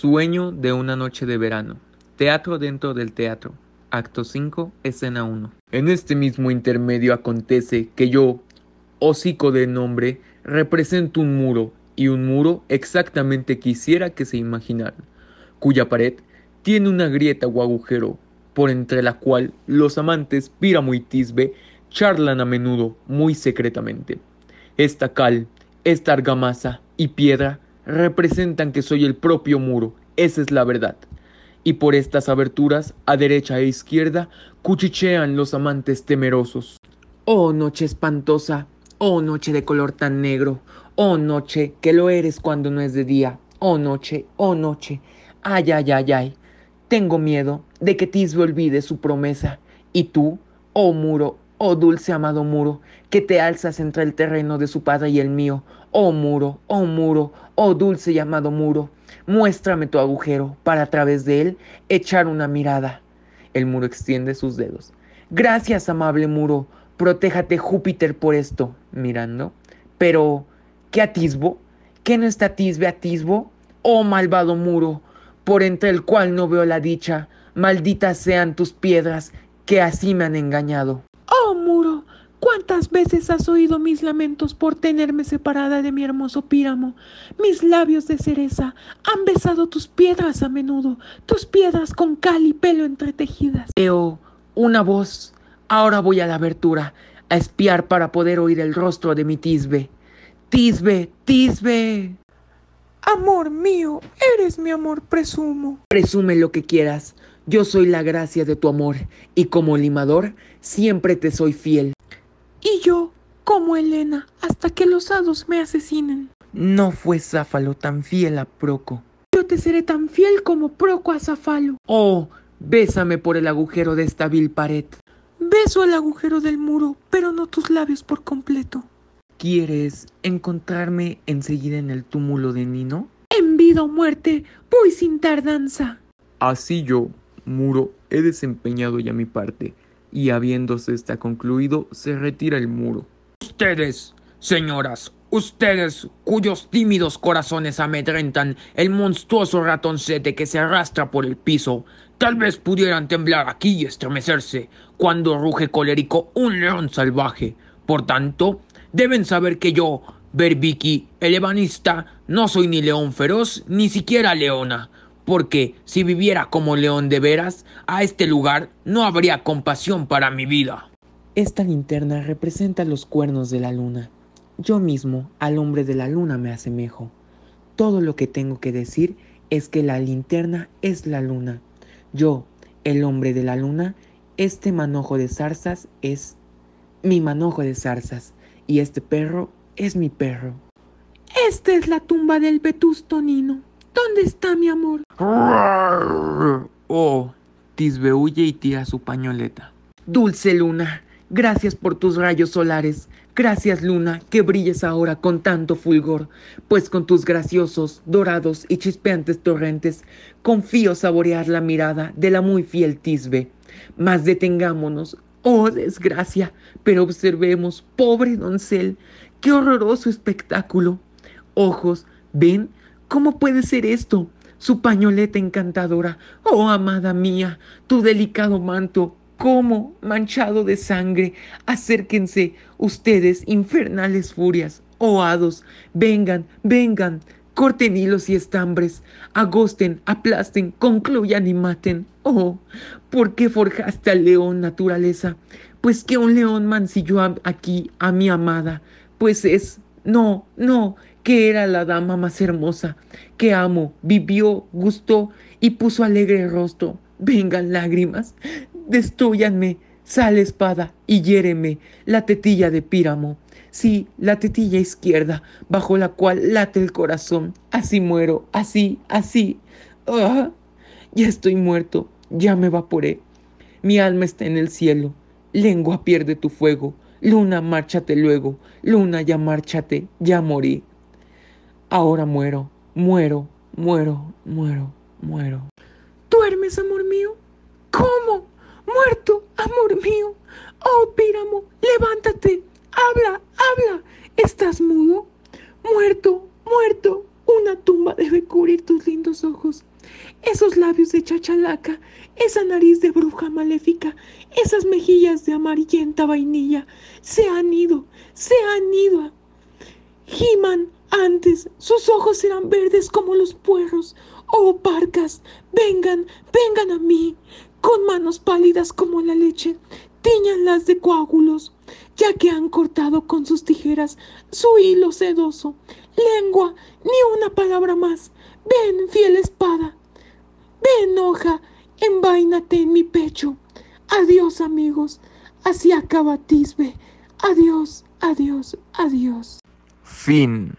Sueño de una noche de verano. Teatro dentro del teatro. Acto 5, escena 1. En este mismo intermedio acontece que yo, hocico de nombre, represento un muro, y un muro exactamente quisiera que se imaginaran, cuya pared tiene una grieta o agujero, por entre la cual los amantes Píramo y Tisbe charlan a menudo muy secretamente. Esta cal, esta argamasa y piedra representan que soy el propio muro, esa es la verdad. Y por estas aberturas, a derecha e izquierda, cuchichean los amantes temerosos. Oh noche espantosa, oh noche de color tan negro, oh noche que lo eres cuando no es de día, oh noche, oh noche, ay, ay, ay, ay. Tengo miedo de que Tisbe olvide su promesa, y tú, oh muro, oh dulce amado muro, que te alzas entre el terreno de su padre y el mío, oh muro, oh muro, oh dulce y amado muro, muéstrame tu agujero para a través de él echar una mirada. El muro extiende sus dedos. Gracias, amable muro, protéjate Júpiter por esto, mirando. Pero, ¿qué atisbo? ¿Qué no está tisbe atisbo? Oh malvado muro, por entre el cual no veo la dicha, malditas sean tus piedras que así me han engañado. ¿Cuántas veces has oído mis lamentos por tenerme separada de mi hermoso píramo? Mis labios de cereza han besado tus piedras a menudo, tus piedras con cal y pelo entretejidas. Veo una voz. Ahora voy a la abertura a espiar para poder oír el rostro de mi Tisbe. Tisbe, Tisbe. Amor mío, eres mi amor, presumo. Presume lo que quieras. Yo soy la gracia de tu amor, y como limador siempre te soy fiel. Y yo, como Helena, hasta que los hados me asesinen. No fue Záfalo tan fiel a Proco. Yo te seré tan fiel como Proco a Záfalo. Oh, bésame por el agujero de esta vil pared. Beso el agujero del muro, pero no tus labios por completo. ¿Quieres encontrarme enseguida en el túmulo de Nino? En vida o muerte, voy sin tardanza. Así yo, muro, he desempeñado ya mi parte, y habiéndose esta concluido, se retira el muro. Ustedes, señoras, ustedes cuyos tímidos corazones amedrentan el monstruoso ratoncete que se arrastra por el piso, tal vez pudieran temblar aquí y estremecerse cuando ruge colérico un león salvaje. Por tanto, deben saber que yo, Berbiki, el ebanista, no soy ni león feroz, ni siquiera leona, porque si viviera como león de veras, a este lugar no habría compasión para mi vida. Esta linterna representa los cuernos de la luna. Yo mismo al hombre de la luna me asemejo. Todo lo que tengo que decir es que la linterna es la luna. Yo, el hombre de la luna, este manojo de zarzas es mi manojo de zarzas y este perro es mi perro. Esta es la tumba del vetusto Nino. ¿Dónde está mi amor? Oh, Tisbe huye y tira su pañoleta. Dulce luna, gracias por tus rayos solares. Gracias luna, que brilles ahora con tanto fulgor, pues con tus graciosos, dorados y chispeantes torrentes confío saborear la mirada de la muy fiel Tisbe. Mas detengámonos, oh desgracia, pero observemos, pobre doncel, qué horroroso espectáculo. Ojos, ven, ¿cómo puede ser esto? Su pañoleta encantadora, oh amada mía, tu delicado manto, cómo manchado de sangre. Acérquense, ustedes, infernales furias, oh hados, vengan, vengan, corten hilos y estambres, agosten, aplasten, concluyan y maten. Oh, ¿por qué forjaste al león, naturaleza? Pues que un león mancilló aquí a mi amada, pues es, no, no, que era la dama más hermosa, que amo, vivió, gustó y puso alegre rostro. Vengan lágrimas, destruyanme, sale espada y hiéreme la tetilla de Píramo. Sí, la tetilla izquierda, bajo la cual late el corazón. Así muero, así, así. ¡Ah! Ya estoy muerto, ya me evaporé. Mi alma está en el cielo. Lengua pierde tu fuego. Luna, márchate luego. Luna, ya márchate, ya morí. Ahora muero, muero, muero, muero, muero. ¿Duermes, amor mío? ¿Cómo? Muerto, amor mío. Oh, Píramo, levántate. Habla, habla. ¿Estás mudo? Muerto, muerto. Una tumba debe cubrir tus lindos ojos. Esos labios de chachalaca, esa nariz de bruja maléfica, esas mejillas de amarillenta vainilla, se han ido, se han ido. Giman antes, sus ojos eran verdes como los puerros. Oh, parcas, vengan, vengan a mí, con manos pálidas como la leche, tiñanlas de coágulos, ya que han cortado con sus tijeras su hilo sedoso. Lengua, ni una palabra más. Ven, fiel espada. Ven, hoja, envaínate en mi pecho. Adiós, amigos. Así acaba Tisbe. Adiós, adiós, adiós. Fin.